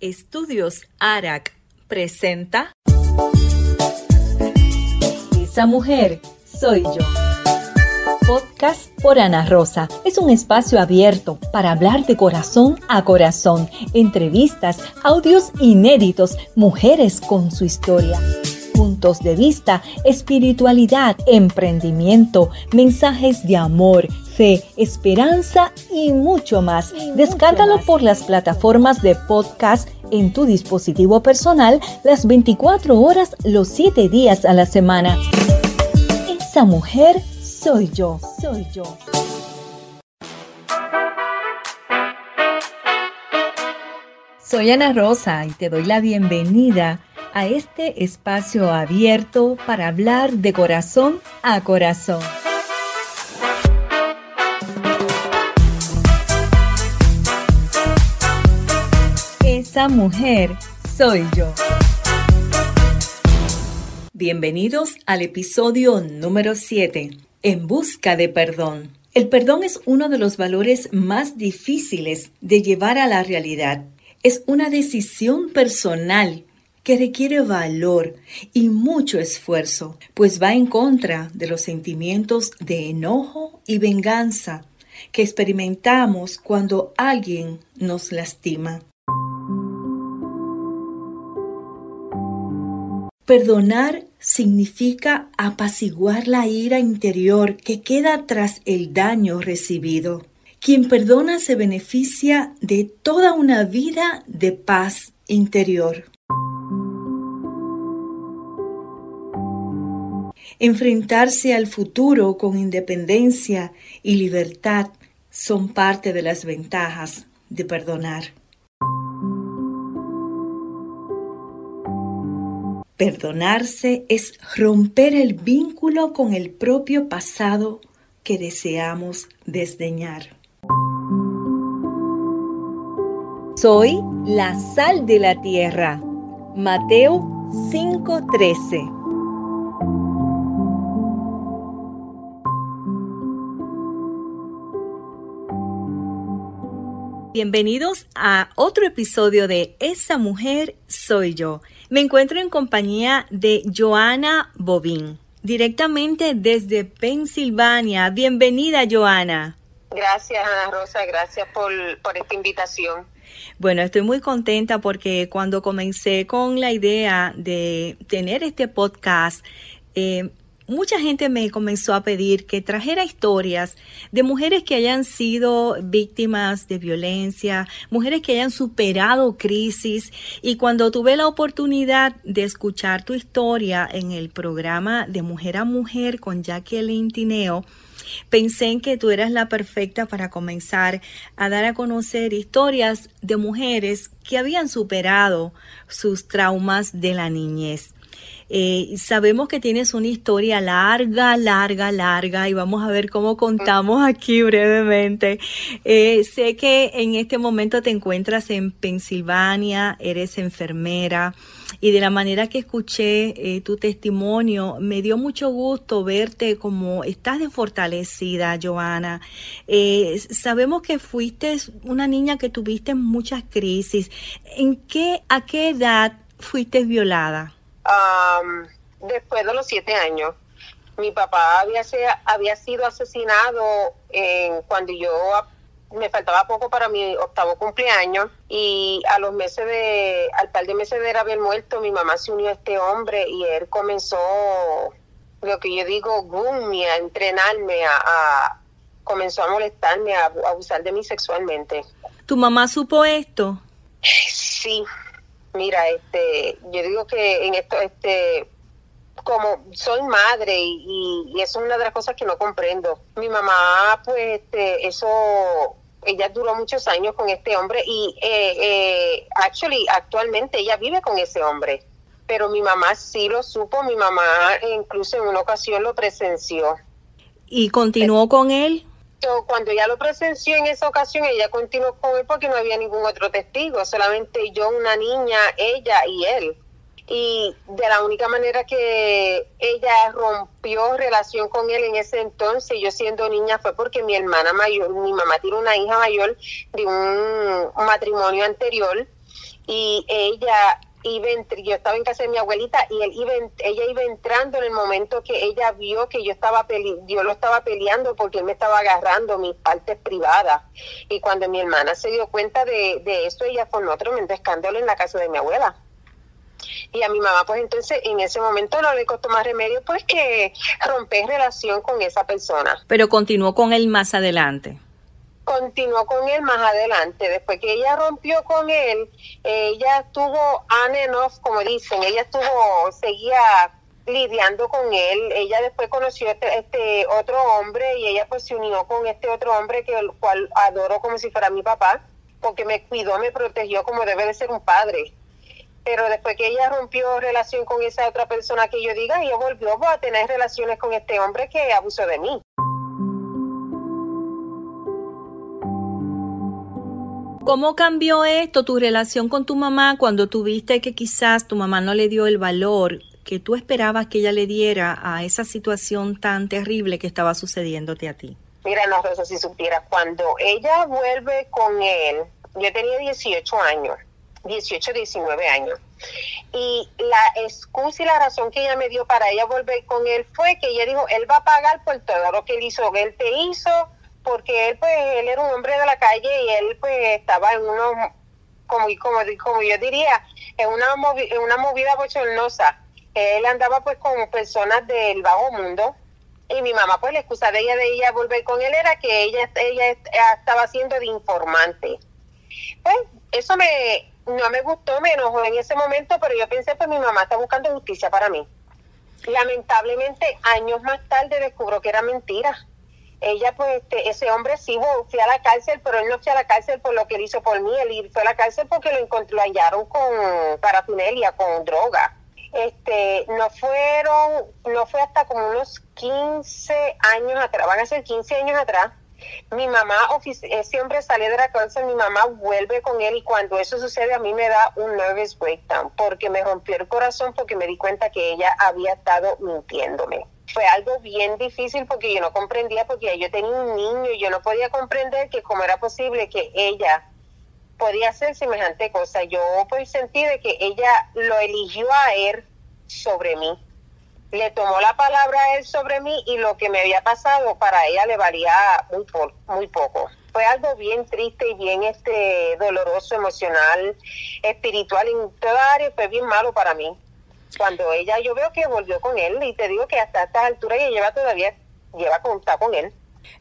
Estudios ARAC presenta Esa mujer soy yo. Podcast por Ana Rosa. Es un espacio abierto para hablar de corazón a corazón, entrevistas, audios inéditos, mujeres con su historia puntos de vista, espiritualidad, emprendimiento, mensajes de amor, fe, esperanza y mucho más. Descárgalo por las plataformas de podcast en tu dispositivo personal las 24 horas, los 7 días a la semana. Esa mujer soy yo, soy yo. Soy Ana Rosa y te doy la bienvenida a este espacio abierto para hablar de corazón a corazón. Esa mujer soy yo. Bienvenidos al episodio número 7, En busca de perdón. El perdón es uno de los valores más difíciles de llevar a la realidad. Es una decisión personal que requiere valor y mucho esfuerzo, pues va en contra de los sentimientos de enojo y venganza que experimentamos cuando alguien nos lastima. Perdonar significa apaciguar la ira interior que queda tras el daño recibido. Quien perdona se beneficia de toda una vida de paz interior. Enfrentarse al futuro con independencia y libertad son parte de las ventajas de perdonar. Perdonarse es romper el vínculo con el propio pasado que deseamos desdeñar. Soy la sal de la tierra. Mateo 5:13 Bienvenidos a otro episodio de Esa mujer soy yo. Me encuentro en compañía de Joana Bobín, directamente desde Pensilvania. Bienvenida, Joana. Gracias, Ana Rosa, gracias por, por esta invitación. Bueno, estoy muy contenta porque cuando comencé con la idea de tener este podcast, eh, mucha gente me comenzó a pedir que trajera historias de mujeres que hayan sido víctimas de violencia, mujeres que hayan superado crisis. Y cuando tuve la oportunidad de escuchar tu historia en el programa de Mujer a Mujer con Jacqueline Tineo, Pensé en que tú eras la perfecta para comenzar a dar a conocer historias de mujeres que habían superado sus traumas de la niñez. Eh, sabemos que tienes una historia larga, larga, larga y vamos a ver cómo contamos aquí brevemente. Eh, sé que en este momento te encuentras en Pensilvania, eres enfermera y de la manera que escuché eh, tu testimonio, me dio mucho gusto verte como estás de fortalecida, Joana. sabemos que fuiste una niña que tuviste muchas crisis. ¿En qué, a qué edad fuiste violada? Después de los siete años. Mi papá había, había sido asesinado en, cuando yo me faltaba poco para mi octavo cumpleaños y a los meses de, al par de meses de haber muerto, mi mamá se unió a este hombre y él comenzó, lo que yo digo, boom, a entrenarme, a, comenzó a molestarme, a, a abusar de mí sexualmente. ¿Tu mamá supo esto? Sí, Mira, este, yo digo que en esto, este, como soy madre y, eso es una de las cosas que no comprendo. Mi mamá, pues, este, eso, ella duró muchos años con este hombre y, eh, eh, actually, actualmente ella vive con ese hombre. Pero mi mamá sí lo supo, mi mamá incluso en una ocasión lo presenció. ¿Y continuó con él? Cuando ella lo presenció en esa ocasión, ella continuó con él porque no había ningún otro testigo, solamente yo, una niña, ella y él. Y de la única manera que ella rompió relación con él en ese entonces, yo siendo niña, fue porque mi hermana mayor, mi mamá tiene una hija mayor de un matrimonio anterior y ella iba yo estaba en casa de mi abuelita y él iba, ella iba entrando en el momento que ella vio que yo estaba pele, yo lo estaba peleando porque él me estaba agarrando mis partes privadas. Y cuando mi hermana se dio cuenta de, de esto ella formó tremendo escándalo en la casa de mi abuela. Y a mi mamá pues entonces en ese momento no le costó más remedio pues que romper relación con esa persona. Pero continuó con él más adelante continuó con él más adelante. Después que ella rompió con él, ella estuvo on and off, como dicen, ella estuvo, seguía lidiando con él. Ella después conoció este, este otro hombre y ella pues se unió con este otro hombre que el cual adoro como si fuera mi papá, porque me cuidó, me protegió como debe de ser un padre. Pero después que ella rompió relación con esa otra persona que yo diga, ella volvió a tener relaciones con este hombre que abusó de mí. ¿Cómo cambió esto tu relación con tu mamá cuando tuviste que quizás tu mamá no le dio el valor que tú esperabas que ella le diera a esa situación tan terrible que estaba sucediéndote a ti? Mira, no, Rosa, si supieras, cuando ella vuelve con él, yo tenía 18 años, 18, 19 años. Y la excusa y la razón que ella me dio para ella volver con él fue que ella dijo, él va a pagar por todo lo que él hizo, él te hizo, porque él pues él era un hombre de la calle y él pues estaba en unos como como como yo diría en una en una movida bochornosa. Él andaba pues con personas del bajo mundo y mi mamá pues la excusa de ella de ella volver con él era que ella ella estaba haciendo de informante. Pues eso me no me gustó me enojó en ese momento pero yo pensé pues mi mamá está buscando justicia para mí. Lamentablemente años más tarde descubro que era mentira ella pues este, ese hombre sí fue a la cárcel, pero él no fue a la cárcel por lo que él hizo por mí, él fue a la cárcel porque lo encontró, lo hallaron con parafinelia, con droga. Este, no fueron, no fue hasta como unos 15 años atrás, van a ser 15 años atrás, mi mamá, ese hombre sale de la cárcel, mi mamá vuelve con él y cuando eso sucede a mí me da un nervous breakdown porque me rompió el corazón porque me di cuenta que ella había estado mintiéndome fue algo bien difícil porque yo no comprendía, porque yo tenía un niño y yo no podía comprender que cómo era posible que ella podía hacer semejante cosa. Yo pues sentí de que ella lo eligió a él sobre mí. Le tomó la palabra a él sobre mí y lo que me había pasado para ella le valía muy, muy poco. Fue algo bien triste y bien este doloroso, emocional, espiritual, en toda área fue bien malo para mí cuando ella yo veo que volvió con él y te digo que hasta estas alturas ella lleva todavía lleva con, con él.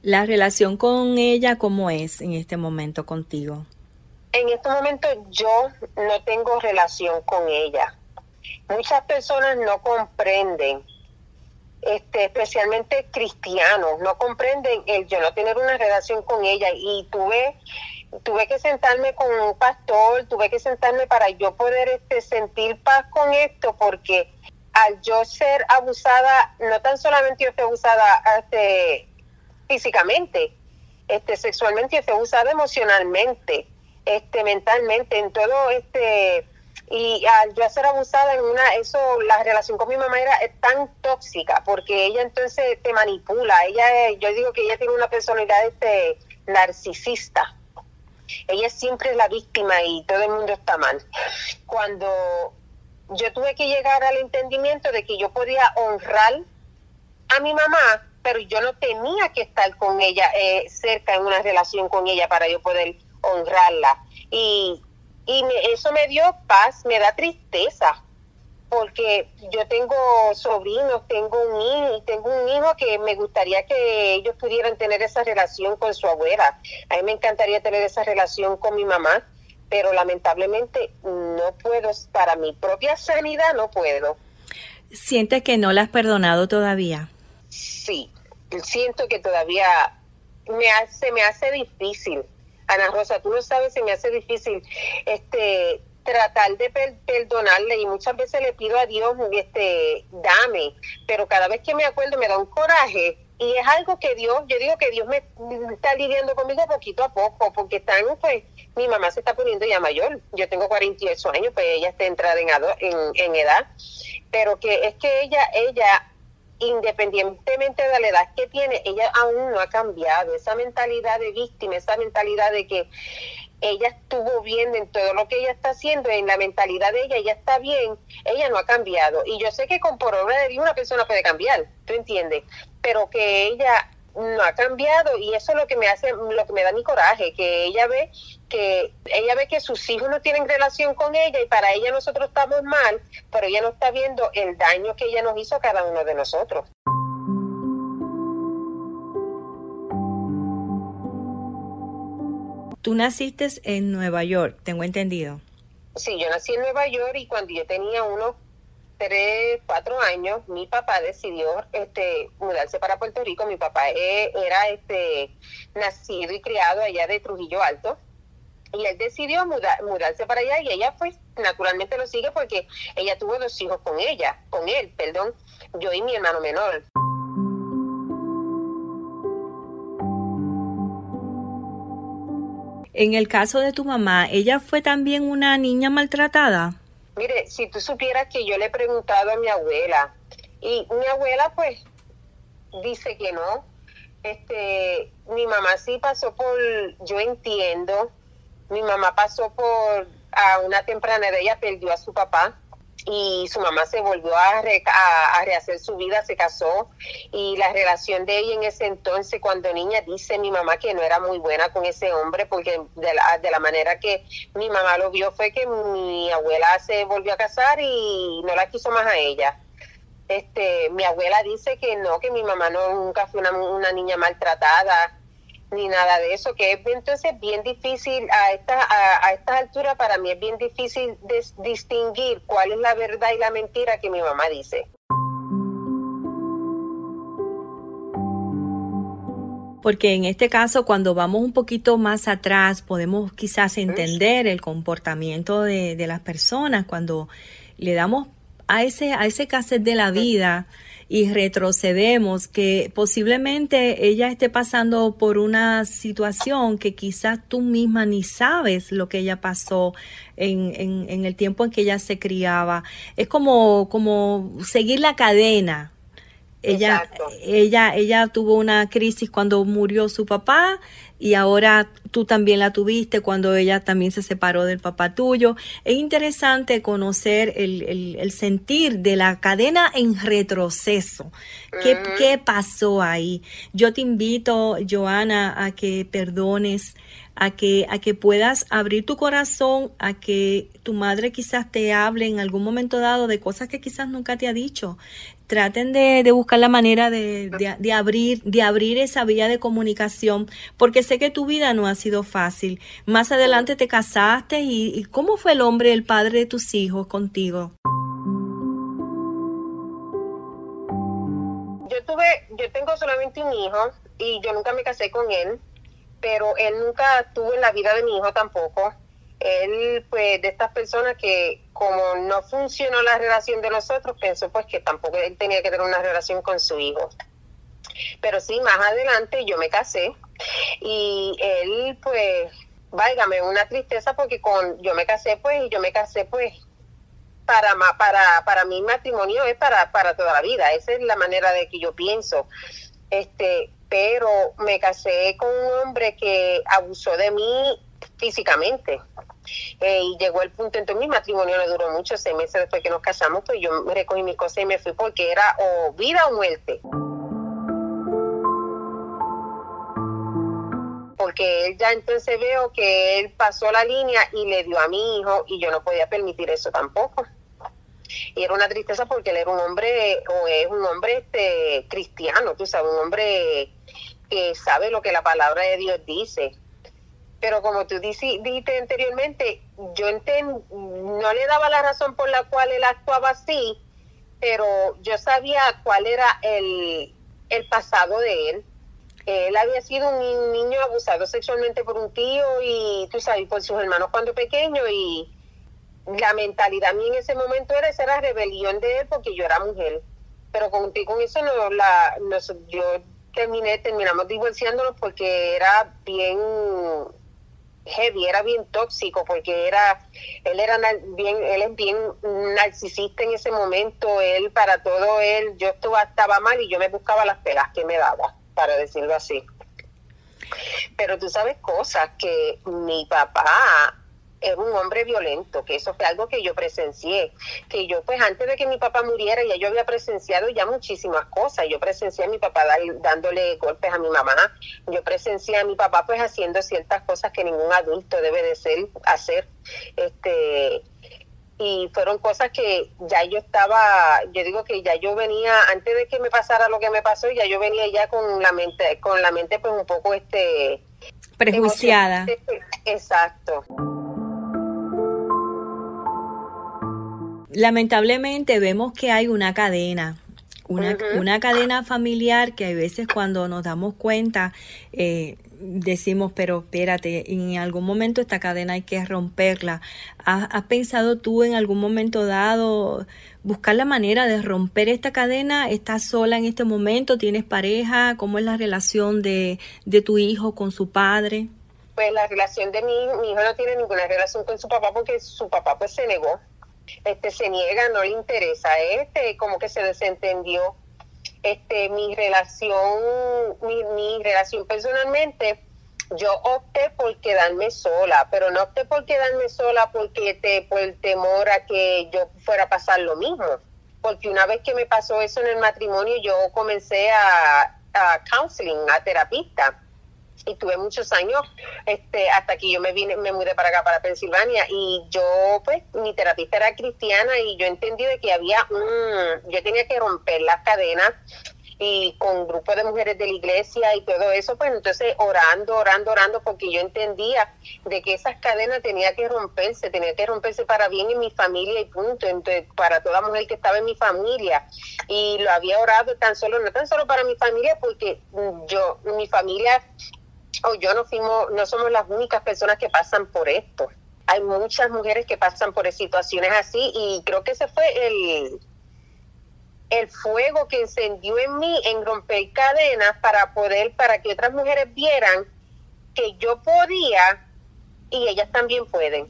La relación con ella, ¿cómo es en este momento contigo? En este momento yo no tengo relación con ella. Muchas personas no comprenden, este, especialmente cristianos, no comprenden el yo no tener una relación con ella y tuve tuve que sentarme con un pastor, tuve que sentarme para yo poder este, sentir paz con esto, porque al yo ser abusada, no tan solamente yo fui abusada este, físicamente, este, sexualmente, yo fui abusada emocionalmente, este, mentalmente, en todo este y al yo ser abusada en una eso la relación con mi mamá era tan tóxica porque ella entonces te manipula ella yo digo que ella tiene una personalidad este narcisista ella siempre es la víctima y todo el mundo está mal. Cuando yo tuve que llegar al entendimiento de que yo podía honrar a mi mamá, pero yo no tenía que estar con ella eh, cerca en una relación con ella para yo poder honrarla. Y, y eso me dio paz, me da tristeza, porque yo tengo sobrinos, tengo un hijo, tengo un hijo que me gustaría que ellos pudieran tener esa relación con su abuela. A mí me encantaría tener esa relación con mi mamá, pero lamentablemente no puedo, para mi propia sanidad no puedo. ¿Sientes que no la has perdonado todavía? Sí, siento que todavía me hace, me hace difícil. Ana Rosa, tú no sabes, se me hace difícil este tratar de perdonarle y muchas veces le pido a Dios, este, dame, pero cada vez que me acuerdo me da un coraje y es algo que Dios, yo digo que Dios me está lidiando conmigo poquito a poco, porque están, pues, mi mamá se está poniendo ya mayor, yo tengo 48 años, pues ella está entrada en, en, en edad, pero que es que ella, ella, independientemente de la edad que tiene, ella aún no ha cambiado esa mentalidad de víctima, esa mentalidad de que ella estuvo bien en todo lo que ella está haciendo, en la mentalidad de ella, ella está bien, ella no ha cambiado. Y yo sé que con por obra de Dios una persona puede cambiar, ¿tú entiendes? Pero que ella no ha cambiado y eso es lo que me hace, lo que me da mi coraje, que ella ve que ella ve que sus hijos no tienen relación con ella y para ella nosotros estamos mal, pero ella no está viendo el daño que ella nos hizo a cada uno de nosotros. Tú naciste en Nueva York, tengo entendido. Sí, yo nací en Nueva York y cuando yo tenía unos tres, cuatro años, mi papá decidió este, mudarse para Puerto Rico. Mi papá eh, era este, nacido y criado allá de Trujillo Alto. Y él decidió mudarse para allá y ella pues naturalmente lo sigue porque ella tuvo dos hijos con ella, con él, perdón, yo y mi hermano menor. En el caso de tu mamá, ¿ella fue también una niña maltratada? Mire, si tú supieras que yo le he preguntado a mi abuela y mi abuela pues dice que no. Este, mi mamá sí pasó por, yo entiendo, mi mamá pasó por a una temprana edad, ella perdió a su papá y su mamá se volvió a, a, rehacer su vida, se casó y la relación de ella en ese entonces cuando niña dice mi mamá que no era muy buena con ese hombre porque de la, de la manera que mi mamá lo vio fue que mi abuela se volvió a casar y no la quiso más a ella. Este, mi abuela dice que no, que mi mamá no nunca fue una, una niña maltratada, ni nada de eso, que es entonces bien difícil a esta, a, estas alturas para mí es bien difícil distinguir cuál es la verdad y la mentira que mi mamá dice. Porque en este caso, cuando vamos un poquito más atrás, podemos quizás entender el comportamiento de, de las personas cuando le damos a ese, a ese cassette de la vida y retrocedemos, que posiblemente ella esté pasando por una situación que quizás tú misma ni sabes lo que ella pasó en, en, en el tiempo en que ella se criaba. Es como, como seguir la cadena, ella, ella, ella tuvo una crisis cuando murió su papá y ahora tú también la tuviste cuando ella también se separó del papá tuyo. Es interesante conocer el, el, sentir de la cadena en retroceso. ¿Qué, ¿Qué pasó ahí? Yo te invito, Joana, a que perdones a que, a que puedas abrir tu corazón, a que tu madre quizás te hable en algún momento dado de cosas que quizás nunca te ha dicho. Traten de, de buscar la manera de, de, abrir, de abrir esa vía de comunicación, porque sé que tu vida no ha sido fácil. Más adelante te casaste y, y ¿cómo fue el hombre, el padre de tus hijos contigo? Yo tuve, yo tengo solamente un hijo y yo nunca me casé con él pero él nunca estuvo en la vida de mi hijo tampoco. Él, pues, de estas personas que como no funcionó la relación de nosotros, pensó pues que tampoco él tenía que tener una relación con su hijo. Pero sí, más adelante yo me casé y él, pues, válgame, una tristeza porque con yo me casé, pues, y yo me casé, pues, para, para, para mi matrimonio es para, para toda la vida. Esa es la manera de que yo pienso. Este, pero me casé con un hombre que abusó de mí físicamente. Eh, y llegó el punto, entonces mi matrimonio no duró mucho, seis meses después que nos casamos, pues yo recogí mis cosas y me fui porque era o vida o muerte. Porque él ya entonces veo que él pasó la línea y le dio a mi hijo y yo no podía permitir eso tampoco y era una tristeza porque él era un hombre o es un hombre este cristiano, tú sabes, un hombre que sabe lo que la palabra de Dios dice. Pero como tú dijiste anteriormente, yo no le daba la razón por la cual él actuaba así, pero yo sabía cuál era el, el pasado de él. Él había sido un niño abusado sexualmente por un tío y tú sabes, por sus hermanos cuando pequeño y la mentalidad mía en ese momento era esa era rebelión de él porque yo era mujer. Pero con, con eso no la yo terminé, terminamos divorciándonos porque era bien heavy, era bien tóxico porque era, él era bien, él es bien narcisista en ese momento, él para todo él, yo estaba, estaba mal y yo me buscaba las pelas que me daba, para decirlo así. Pero tú sabes cosas que mi papá era un hombre violento, que eso fue algo que yo presencié, que yo pues antes de que mi papá muriera ya yo había presenciado ya muchísimas cosas, yo presencié a mi papá dándole golpes a mi mamá, yo presencié a mi papá pues haciendo ciertas cosas que ningún adulto debe de ser, hacer, este y fueron cosas que ya yo estaba, yo digo que ya yo venía, antes de que me pasara lo que me pasó, ya yo venía ya con la mente, con la mente pues un poco este prejuiciada. Exacto. Lamentablemente vemos que hay una cadena, una, una, cadena familiar que a veces cuando nos damos cuenta eh, decimos, pero espérate, en algún momento esta cadena hay que romperla. ¿Has, pensado tú en algún momento dado buscar la manera de romper esta cadena? ¿Estás sola en este momento? ¿Tienes pareja? ¿Cómo es la relación de, de tu hijo con su padre? Pues la relación de mi, mi hijo no tiene ninguna relación con su papá porque su papá pues se negó este se niega, no le interesa, este como que se desentendió. Este, mi relación, mi, mi relación personalmente, yo opté por quedarme sola, pero no opté por quedarme sola porque te, por el temor a que yo fuera a pasar lo mismo. Porque una vez que me pasó eso en el matrimonio, yo comencé a, a counseling, a terapista y tuve muchos años este hasta que yo me vine me mudé para acá para Pensilvania y yo pues mi terapista era cristiana y yo entendí de que había un yo tenía que romper las cadenas y con grupos de mujeres de la iglesia y todo eso, pues entonces orando, orando, orando, porque yo entendía de que esas cadenas tenía que romperse, tenía que romperse para bien en mi familia y punto, entonces para toda mujer que estaba en mi familia. Y lo había orado tan solo, no tan solo para mi familia, porque yo, mi familia o yo no fuimos, no somos las únicas personas que pasan por esto. Hay muchas mujeres que pasan por situaciones así y creo que ese fue el, el fuego que encendió en mí en romper cadenas para poder, para que otras mujeres vieran que yo podía y ellas también pueden.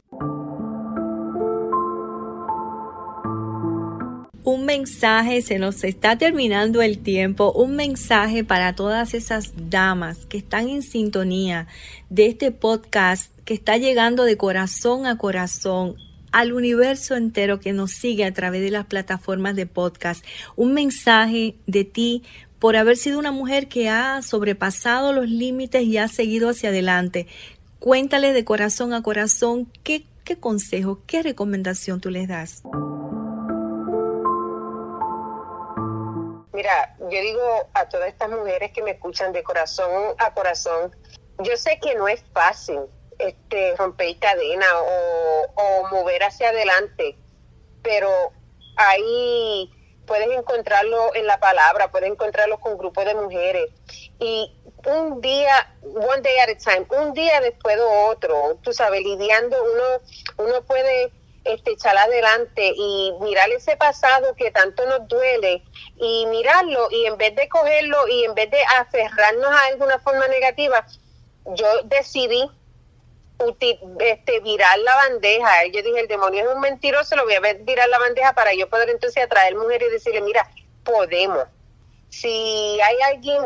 Un mensaje, se nos está terminando el tiempo, un mensaje para todas esas damas que están en sintonía de este podcast que está llegando de corazón a corazón al universo entero que nos sigue a través de las plataformas de podcast. Un mensaje de ti por haber sido una mujer que ha sobrepasado los límites y ha seguido hacia adelante. Cuéntale de corazón a corazón qué, consejo, qué recomendación tú les das. Mira, yo digo a todas estas mujeres que me escuchan de corazón a corazón, yo sé que no es fácil este romper cadena o, mover hacia adelante, pero ahí puedes encontrarlo en la palabra, puedes encontrarlo con grupos de mujeres. Y un día, one day at a time, un día después de otro, tú sabes, lidiando, uno, uno puede este, echar adelante y mirar ese pasado que tanto nos duele y mirarlo y en vez de cogerlo y en vez de aferrarnos a alguna forma negativa, yo decidí este, virar la bandeja. Yo dije, el demonio es un mentiroso, lo voy a ver virar la bandeja para yo poder entonces atraer mujeres y decirle, mira, podemos. Si hay alguien,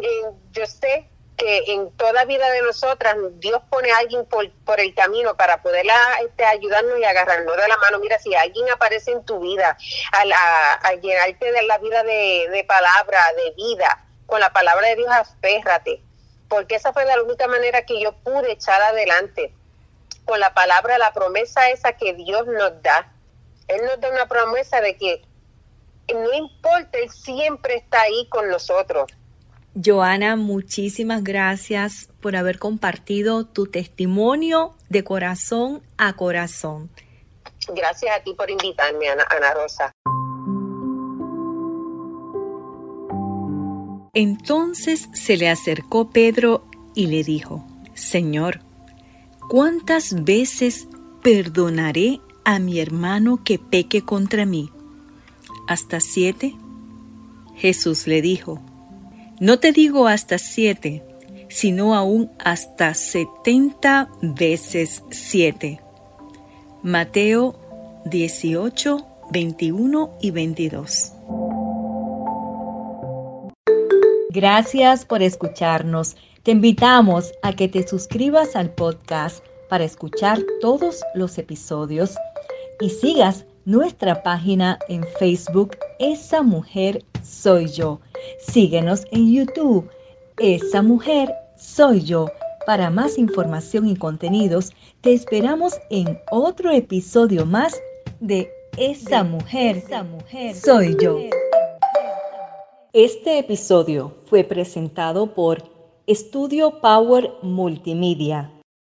yo sé que en toda vida de nosotras Dios pone a alguien por, por el camino para poder este, ayudarnos y agarrarnos de la mano. Mira, si alguien aparece en tu vida a, llenarte de la vida de, de, palabra, de vida, con la palabra de Dios, aférrate, porque esa fue la única manera que yo pude echar adelante, con la palabra, la promesa esa que Dios nos da. Él nos da una promesa de que no importa, Él siempre está ahí con nosotros Joana, muchísimas gracias por haber compartido tu testimonio de corazón a corazón. Gracias a ti por invitarme, Ana, Ana Rosa. Entonces se le acercó Pedro y le dijo, Señor, ¿cuántas veces perdonaré a mi hermano que peque contra mí? ¿Hasta siete? Jesús le dijo, no te digo hasta siete, sino aún hasta setenta veces siete. Mateo 18, 21 y 22. Gracias por escucharnos. Te invitamos a que te suscribas al podcast para escuchar todos los episodios y sigas nuestra página en Facebook Esa Mujer Soy Yo. Síguenos en YouTube Esa Mujer Soy Yo. Para más información y contenidos, te esperamos en otro episodio más de Esa Mujer, Esa Mujer Soy Yo. Este episodio fue presentado por Estudio Power Multimedia